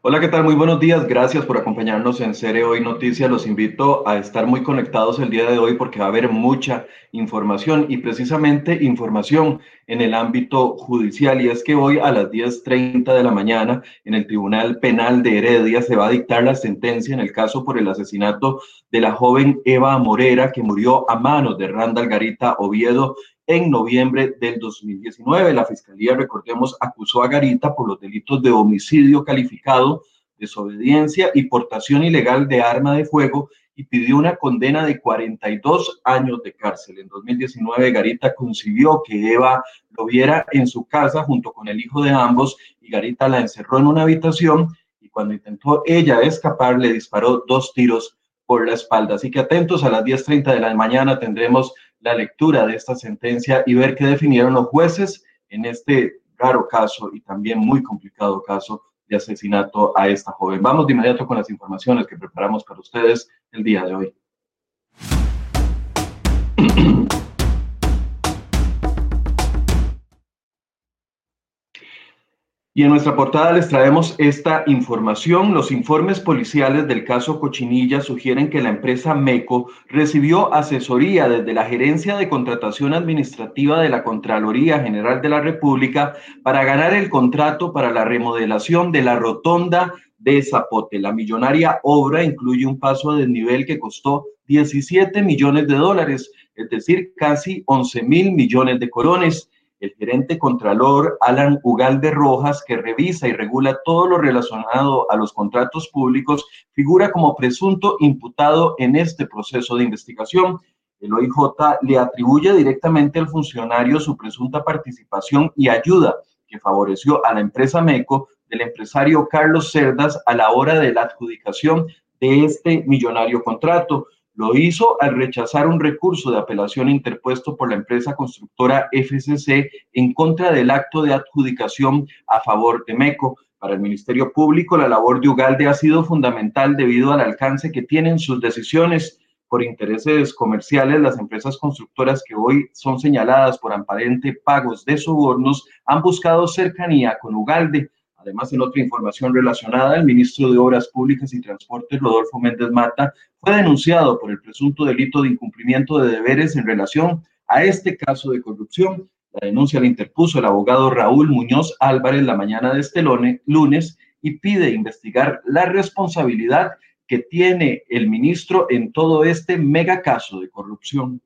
Hola, ¿qué tal? Muy buenos días. Gracias por acompañarnos en Cere Hoy Noticias. Los invito a estar muy conectados el día de hoy porque va a haber mucha información y precisamente información en el ámbito judicial. Y es que hoy a las 10.30 de la mañana en el Tribunal Penal de Heredia se va a dictar la sentencia en el caso por el asesinato de la joven Eva Morera que murió a manos de Randall Garita Oviedo en noviembre del 2019. La Fiscalía, recordemos, acusó a Garita por los delitos de homicidio calificado, desobediencia y portación ilegal de arma de fuego y pidió una condena de 42 años de cárcel. En 2019, Garita concibió que Eva lo viera en su casa junto con el hijo de ambos y Garita la encerró en una habitación y cuando intentó ella escapar le disparó dos tiros por la espalda. Así que atentos a las 10.30 de la mañana tendremos la lectura de esta sentencia y ver qué definieron los jueces en este raro caso y también muy complicado caso de asesinato a esta joven. Vamos de inmediato con las informaciones que preparamos para ustedes el día de hoy. Y en nuestra portada les traemos esta información. Los informes policiales del caso Cochinilla sugieren que la empresa MECO recibió asesoría desde la Gerencia de Contratación Administrativa de la Contraloría General de la República para ganar el contrato para la remodelación de la rotonda de Zapote. La millonaria obra incluye un paso de nivel que costó 17 millones de dólares, es decir, casi 11 mil millones de corones el gerente contralor Alan Ugalde Rojas, que revisa y regula todo lo relacionado a los contratos públicos, figura como presunto imputado en este proceso de investigación. El OIJ le atribuye directamente al funcionario su presunta participación y ayuda que favoreció a la empresa MECO del empresario Carlos Cerdas a la hora de la adjudicación de este millonario contrato. Lo hizo al rechazar un recurso de apelación interpuesto por la empresa constructora FCC en contra del acto de adjudicación a favor de MECO. Para el Ministerio Público, la labor de Ugalde ha sido fundamental debido al alcance que tienen sus decisiones por intereses comerciales, las empresas constructoras que hoy son señaladas por aparente pagos de sobornos han buscado cercanía con Ugalde Además, en otra información relacionada, el ministro de Obras Públicas y Transportes, Rodolfo Méndez Mata, fue denunciado por el presunto delito de incumplimiento de deberes en relación a este caso de corrupción. La denuncia la interpuso el abogado Raúl Muñoz Álvarez la mañana de este lunes y pide investigar la responsabilidad que tiene el ministro en todo este mega caso de corrupción.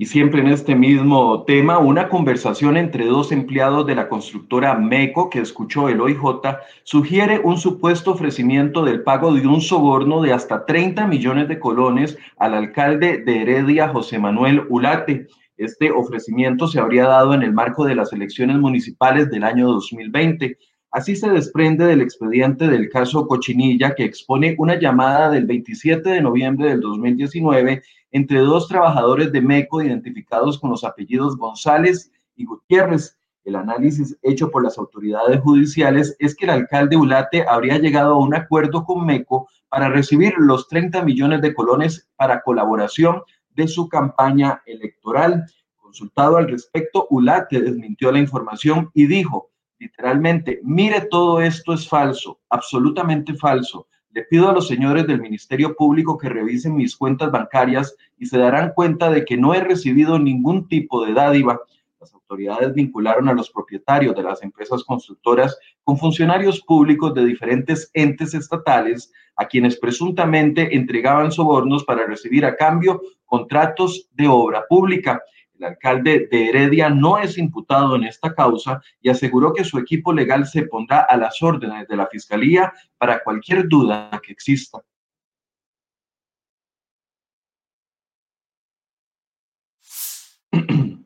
Y siempre en este mismo tema, una conversación entre dos empleados de la constructora MECO que escuchó el OIJ sugiere un supuesto ofrecimiento del pago de un soborno de hasta 30 millones de colones al alcalde de Heredia, José Manuel Ulate. Este ofrecimiento se habría dado en el marco de las elecciones municipales del año 2020. Así se desprende del expediente del caso Cochinilla que expone una llamada del 27 de noviembre del 2019 entre dos trabajadores de MECO identificados con los apellidos González y Gutiérrez. El análisis hecho por las autoridades judiciales es que el alcalde Ulate habría llegado a un acuerdo con MECO para recibir los 30 millones de colones para colaboración de su campaña electoral. Consultado al respecto, Ulate desmintió la información y dijo literalmente, mire, todo esto es falso, absolutamente falso. Le pido a los señores del Ministerio Público que revisen mis cuentas bancarias y se darán cuenta de que no he recibido ningún tipo de dádiva. Las autoridades vincularon a los propietarios de las empresas constructoras con funcionarios públicos de diferentes entes estatales a quienes presuntamente entregaban sobornos para recibir a cambio contratos de obra pública. El alcalde de Heredia no es imputado en esta causa y aseguró que su equipo legal se pondrá a las órdenes de la Fiscalía para cualquier duda que exista.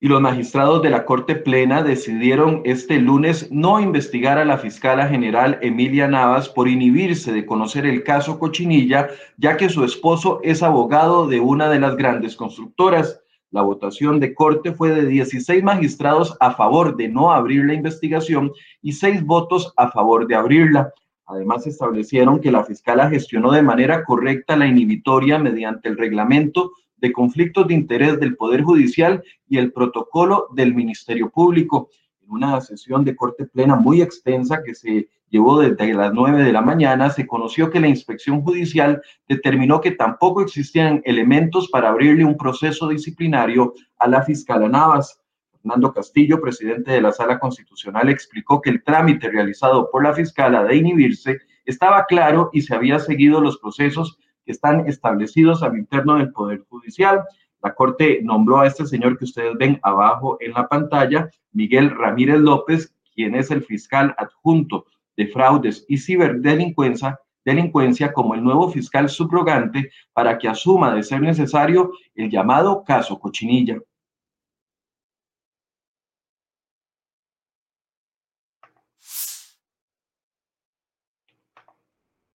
y los magistrados de la Corte Plena decidieron este lunes no investigar a la fiscala general Emilia Navas por inhibirse de conocer el caso Cochinilla, ya que su esposo es abogado de una de las grandes constructoras. La votación de corte fue de 16 magistrados a favor de no abrir la investigación y 6 votos a favor de abrirla. Además, establecieron que la fiscala gestionó de manera correcta la inhibitoria mediante el reglamento de conflictos de interés del Poder Judicial y el protocolo del Ministerio Público. En una sesión de corte plena muy extensa que se llevó desde las 9 de la mañana, se conoció que la inspección judicial determinó que tampoco existían elementos para abrirle un proceso disciplinario a la fiscal Navas. Fernando Castillo, presidente de la Sala Constitucional, explicó que el trámite realizado por la fiscala de inhibirse estaba claro y se había seguido los procesos que están establecidos al interno del Poder Judicial. La Corte nombró a este señor que ustedes ven abajo en la pantalla, Miguel Ramírez López, quien es el fiscal adjunto de fraudes y ciberdelincuencia delincuencia como el nuevo fiscal subrogante para que asuma de ser necesario el llamado caso Cochinilla.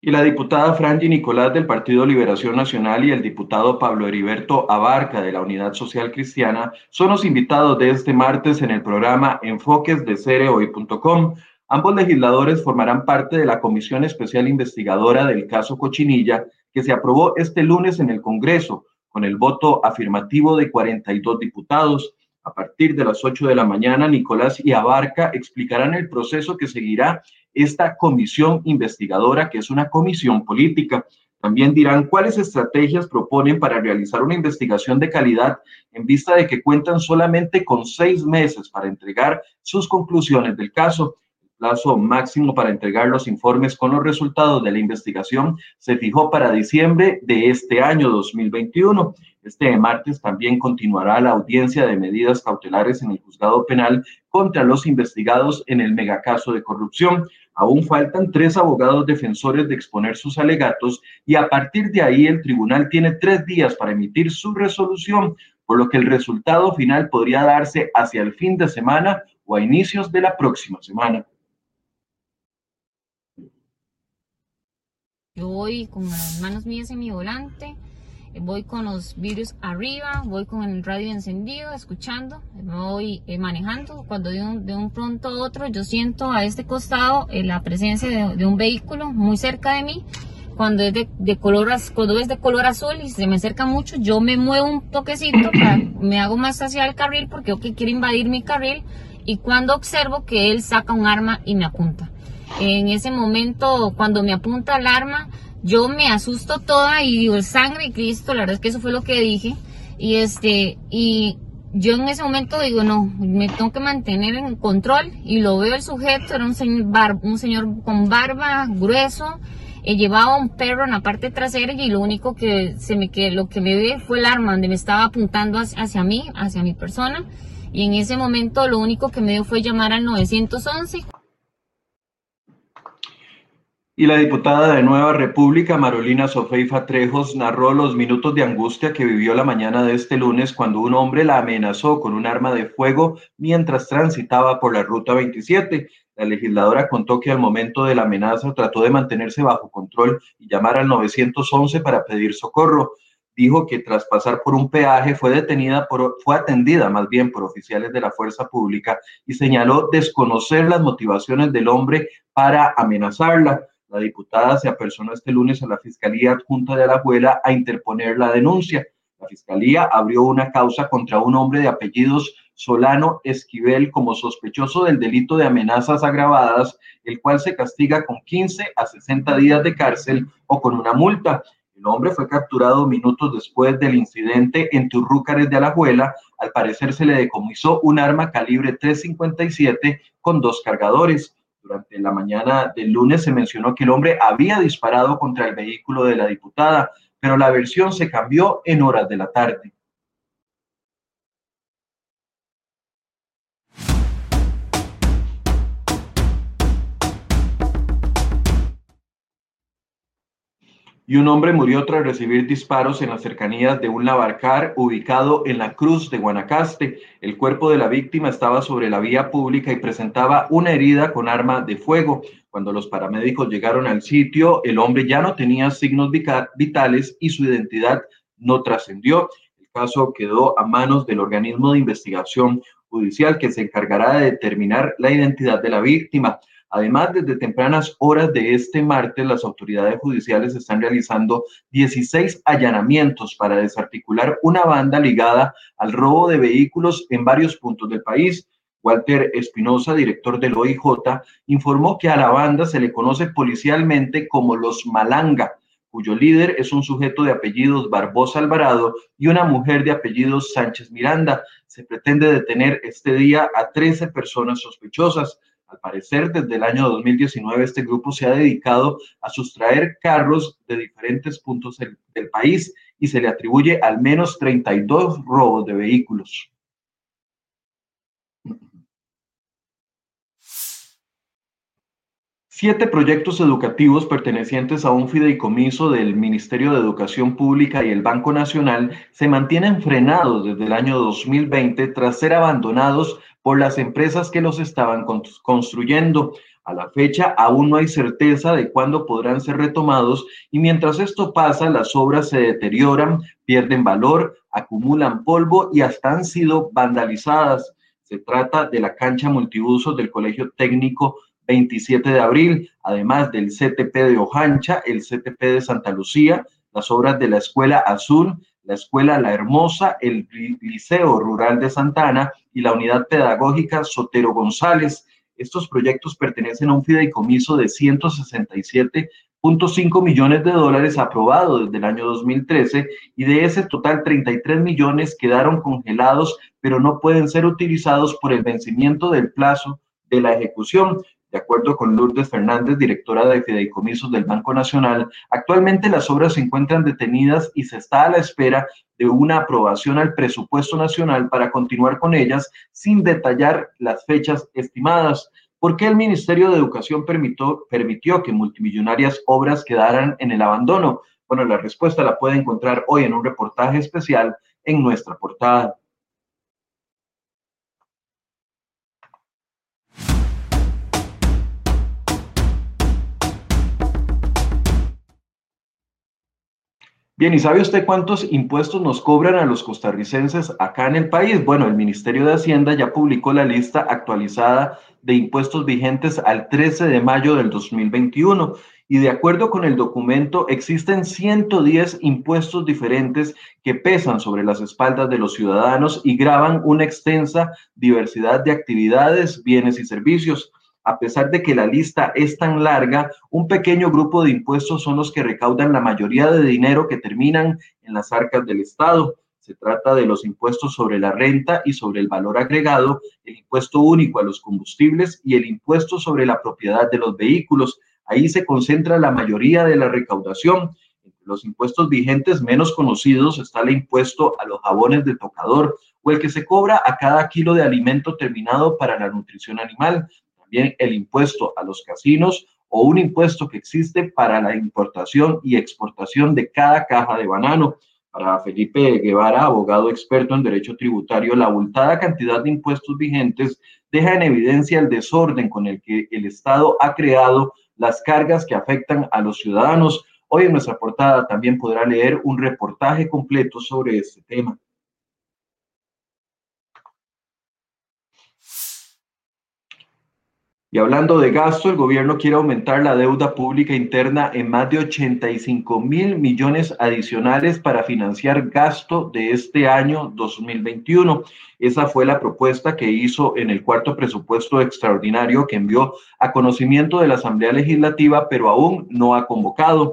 Y la diputada Franji Nicolás del Partido Liberación Nacional y el diputado Pablo Heriberto Abarca de la Unidad Social Cristiana son los invitados de este martes en el programa Enfoques de Cereoy.com Ambos legisladores formarán parte de la Comisión Especial Investigadora del caso Cochinilla, que se aprobó este lunes en el Congreso, con el voto afirmativo de 42 diputados. A partir de las 8 de la mañana, Nicolás y Abarca explicarán el proceso que seguirá esta comisión investigadora, que es una comisión política. También dirán cuáles estrategias proponen para realizar una investigación de calidad en vista de que cuentan solamente con seis meses para entregar sus conclusiones del caso plazo máximo para entregar los informes con los resultados de la investigación se fijó para diciembre de este año 2021. Este martes también continuará la audiencia de medidas cautelares en el juzgado penal contra los investigados en el megacaso de corrupción. Aún faltan tres abogados defensores de exponer sus alegatos y a partir de ahí el tribunal tiene tres días para emitir su resolución, por lo que el resultado final podría darse hacia el fin de semana o a inicios de la próxima semana. Yo voy con las manos mías en mi volante, voy con los vidrios arriba, voy con el radio encendido, escuchando, me voy eh, manejando. Cuando de un, de un, pronto a otro yo siento a este costado eh, la presencia de, un vehículo muy cerca de mí. Cuando es de, color, cuando es de color azul y se me acerca mucho, yo me muevo un toquecito, me hago más hacia el carril porque yo que quiero invadir mi carril y cuando observo que él saca un arma y me apunta. En ese momento, cuando me apunta el arma, yo me asusto toda y digo, el sangre de Cristo, la verdad es que eso fue lo que dije. Y este, y yo en ese momento digo, no, me tengo que mantener en control y lo veo el sujeto, era un señor, un señor con barba, grueso, eh, llevaba un perro en la parte trasera y lo único que se me que lo que me ve fue el arma donde me estaba apuntando hacia, hacia mí, hacia mi persona. Y en ese momento lo único que me dio fue llamar al 911. Y la diputada de Nueva República, Marolina Sofeifa Trejos, narró los minutos de angustia que vivió la mañana de este lunes cuando un hombre la amenazó con un arma de fuego mientras transitaba por la ruta 27. La legisladora contó que al momento de la amenaza trató de mantenerse bajo control y llamar al 911 para pedir socorro. Dijo que tras pasar por un peaje fue detenida por, fue atendida más bien por oficiales de la fuerza pública y señaló desconocer las motivaciones del hombre para amenazarla. La diputada se apersonó este lunes a la Fiscalía Adjunta de Alajuela a interponer la denuncia. La Fiscalía abrió una causa contra un hombre de apellidos Solano Esquivel como sospechoso del delito de amenazas agravadas, el cual se castiga con 15 a 60 días de cárcel o con una multa. El hombre fue capturado minutos después del incidente en Turrúcares de Alajuela. Al parecer se le decomisó un arma calibre 357 con dos cargadores. Durante la mañana del lunes se mencionó que el hombre había disparado contra el vehículo de la diputada, pero la versión se cambió en horas de la tarde. Y un hombre murió tras recibir disparos en las cercanías de un lavarcar ubicado en la Cruz de Guanacaste. El cuerpo de la víctima estaba sobre la vía pública y presentaba una herida con arma de fuego. Cuando los paramédicos llegaron al sitio, el hombre ya no tenía signos vitales y su identidad no trascendió caso quedó a manos del organismo de investigación judicial que se encargará de determinar la identidad de la víctima. Además, desde tempranas horas de este martes, las autoridades judiciales están realizando 16 allanamientos para desarticular una banda ligada al robo de vehículos en varios puntos del país. Walter Espinosa, director del OIJ, informó que a la banda se le conoce policialmente como los Malanga, cuyo líder es un sujeto de apellidos Barbosa Alvarado y una mujer de apellidos Sánchez Miranda. Se pretende detener este día a 13 personas sospechosas. Al parecer, desde el año 2019, este grupo se ha dedicado a sustraer carros de diferentes puntos del, país y se le atribuye al menos 32 robos de vehículos. Siete proyectos educativos pertenecientes a un fideicomiso del Ministerio de Educación Pública y el Banco Nacional se mantienen frenados desde el año 2020 tras ser abandonados por las empresas que los estaban construyendo. A la fecha aún no hay certeza de cuándo podrán ser retomados y mientras esto pasa, las obras se deterioran, pierden valor, acumulan polvo y hasta han sido vandalizadas. Se trata de la cancha multiuso del Colegio Técnico 27 de abril, además del CTP de Ojancha, el CTP de Santa Lucía, las obras de la Escuela Azul, la Escuela La Hermosa, el Liceo Rural de Santana y la Unidad Pedagógica Sotero González. Estos proyectos pertenecen a un fideicomiso de 167.5 millones de dólares aprobado desde el año 2013 y de ese total 33 millones quedaron congelados pero no pueden ser utilizados por el vencimiento del plazo de la ejecución. De acuerdo con Lourdes Fernández, directora de Fideicomisos del Banco Nacional, actualmente las obras se encuentran detenidas y se está a la espera de una aprobación al presupuesto nacional para continuar con ellas sin detallar las fechas estimadas. ¿Por qué el Ministerio de Educación permitió, permitió que multimillonarias obras quedaran en el abandono? Bueno, la respuesta la puede encontrar hoy en un reportaje especial en nuestra portada. Bien, ¿y sabe usted cuántos impuestos nos cobran a los costarricenses acá en el país? Bueno, el Ministerio de Hacienda ya publicó la lista actualizada de impuestos vigentes al 13 de mayo del 2021 y de acuerdo con el documento existen 110 impuestos diferentes que pesan sobre las espaldas de los ciudadanos y graban una extensa diversidad de actividades, bienes y servicios a pesar de que la lista es tan larga, un pequeño grupo de impuestos son los que recaudan la mayoría de dinero que terminan en las arcas del Estado. Se trata de los impuestos sobre la renta y sobre el valor agregado, el impuesto único a los combustibles y el impuesto sobre la propiedad de los vehículos. Ahí se concentra la mayoría de la recaudación. Entre los impuestos vigentes menos conocidos está el impuesto a los jabones de tocador o el que se cobra a cada kilo de alimento terminado para la nutrición animal, el impuesto a los casinos o un impuesto que existe para la importación y exportación de cada caja de banano. Para Felipe Guevara, abogado experto en derecho tributario, la abultada cantidad de impuestos vigentes deja en evidencia el desorden con el que el Estado ha creado las cargas que afectan a los ciudadanos. Hoy en nuestra portada también podrá leer un reportaje completo sobre este tema. Y hablando de gasto, el gobierno quiere aumentar la deuda pública interna en más de 85 mil millones adicionales para financiar gasto de este año 2021. Esa fue la propuesta que hizo en el cuarto presupuesto extraordinario que envió a conocimiento de la Asamblea Legislativa, pero aún no ha convocado.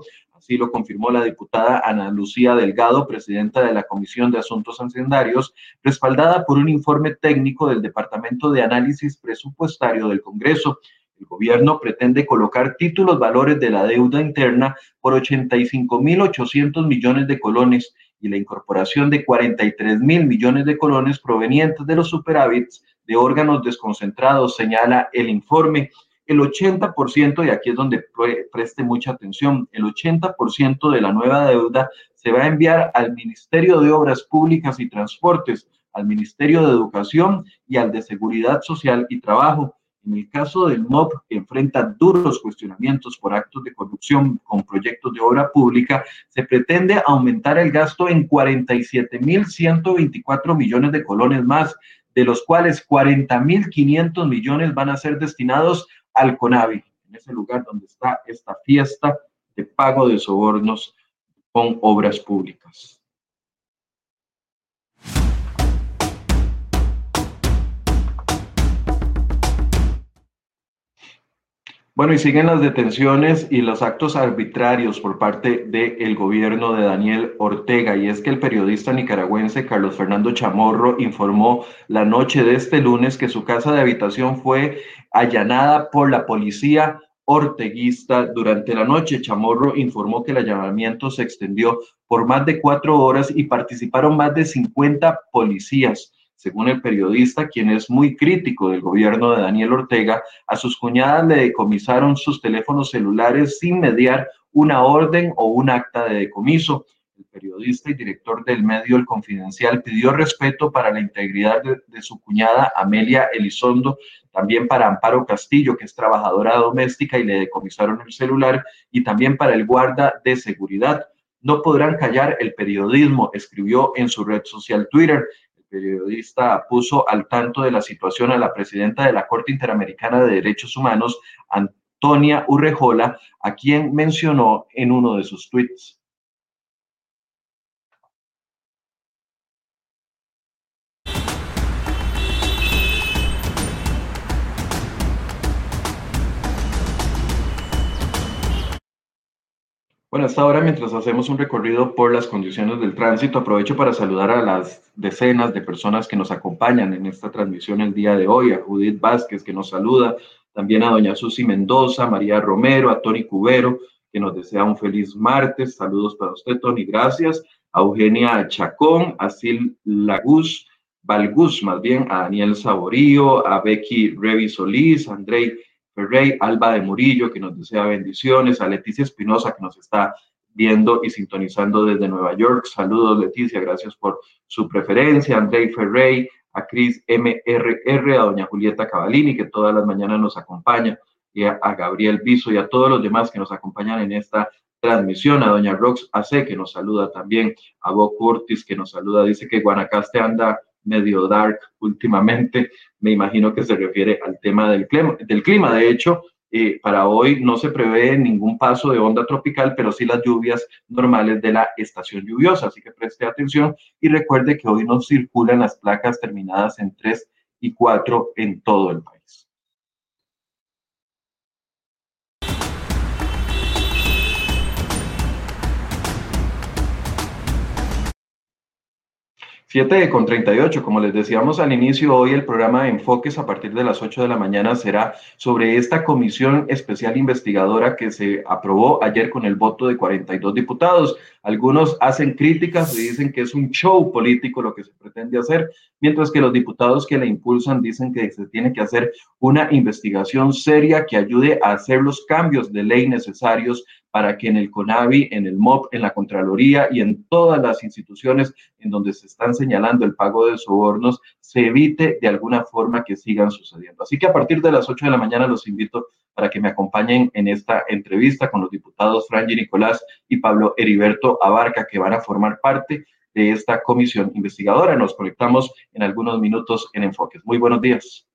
Así lo confirmó la diputada Ana Lucía Delgado, presidenta de la Comisión de Asuntos Hacendarios, respaldada por un informe técnico del Departamento de Análisis Presupuestario del Congreso. El gobierno pretende colocar títulos valores de la deuda interna por 85.800 millones de colones y la incorporación de 43 mil millones de colones provenientes de los superávits de órganos desconcentrados, señala el informe el 80%, y aquí es donde preste mucha atención, el 80% de la nueva deuda se va a enviar al Ministerio de Obras Públicas y Transportes, al Ministerio de Educación y al de Seguridad Social y Trabajo. En el caso del MOP, que enfrenta duros cuestionamientos por actos de corrupción con proyectos de obra pública, se pretende aumentar el gasto en 47.124 millones de colones más, de los cuales 40.500 millones van a ser destinados al CONAVI, en ese lugar donde está esta fiesta de pago de sobornos con obras públicas. Bueno, y siguen las detenciones y los actos arbitrarios por parte del gobierno de Daniel Ortega. Y es que el periodista nicaragüense Carlos Fernando Chamorro informó la noche de este lunes que su casa de habitación fue allanada por la policía orteguista durante la noche. Chamorro informó que el allanamiento se extendió por más de cuatro horas y participaron más de 50 policías. Según el periodista, quien es muy crítico del gobierno de Daniel Ortega, a sus cuñadas le decomisaron sus teléfonos celulares sin mediar una orden o un acta de decomiso. El periodista y director del medio El Confidencial pidió respeto para la integridad de, de, su cuñada Amelia Elizondo, también para Amparo Castillo, que es trabajadora doméstica y le decomisaron el celular, y también para el guarda de seguridad. No podrán callar el periodismo, escribió en su red social Twitter periodista puso al tanto de la situación a la presidenta de la Corte Interamericana de Derechos Humanos, Antonia Urrejola, a quien mencionó en uno de sus tweets. Bueno, hasta ahora, mientras hacemos un recorrido por las condiciones del tránsito, aprovecho para saludar a las decenas de personas que nos acompañan en esta transmisión el día de hoy, a Judith Vázquez, que nos saluda, también a doña Susi Mendoza, María Romero, a Tony Cubero, que nos desea un feliz martes. Saludos para usted, Tony, gracias. A Eugenia Chacón, a Sil Laguz, Valgus, más bien, a Daniel Saborío, a Becky Revi Solís, a Andrei Rey, Alba de Murillo, que nos desea bendiciones, a Leticia Espinosa, que nos está viendo y sintonizando desde Nueva York. Saludos, Leticia, gracias por su preferencia. Andrei Ferrey, a Cris MRR, a doña Julieta Cavalini, que todas las mañanas nos acompaña, y a, Gabriel Viso y a todos los demás que nos acompañan en esta transmisión, a doña Rox AC, que nos saluda también, a Bo Curtis, que nos saluda, dice que Guanacaste anda medio dark últimamente. Me imagino que se refiere al tema del clima. Del clima. De hecho, eh, para hoy no se prevé ningún paso de onda tropical, pero sí las lluvias normales de la estación lluviosa. Así que preste atención y recuerde que hoy no circulan las placas terminadas en 3 y 4 en todo el país. 7 con 38, como les decíamos al inicio, hoy el programa de Enfoques a partir de las 8 de la mañana será sobre esta comisión especial investigadora que se aprobó ayer con el voto de 42 diputados. Algunos hacen críticas y dicen que es un show político lo que se pretende hacer, mientras que los diputados que la impulsan dicen que se tiene que hacer una investigación seria que ayude a hacer los cambios de ley necesarios para que en el CONAVI, en el MOP, en la Contraloría y en todas las instituciones en donde se están señalando el pago de sobornos, se evite de alguna forma que sigan sucediendo. Así que a partir de las 8 de la mañana los invito para que me acompañen en esta entrevista con los diputados Franji Nicolás y Pablo Heriberto Abarca, que van a formar parte de esta comisión investigadora. Nos conectamos en algunos minutos en Enfoques. Muy buenos días.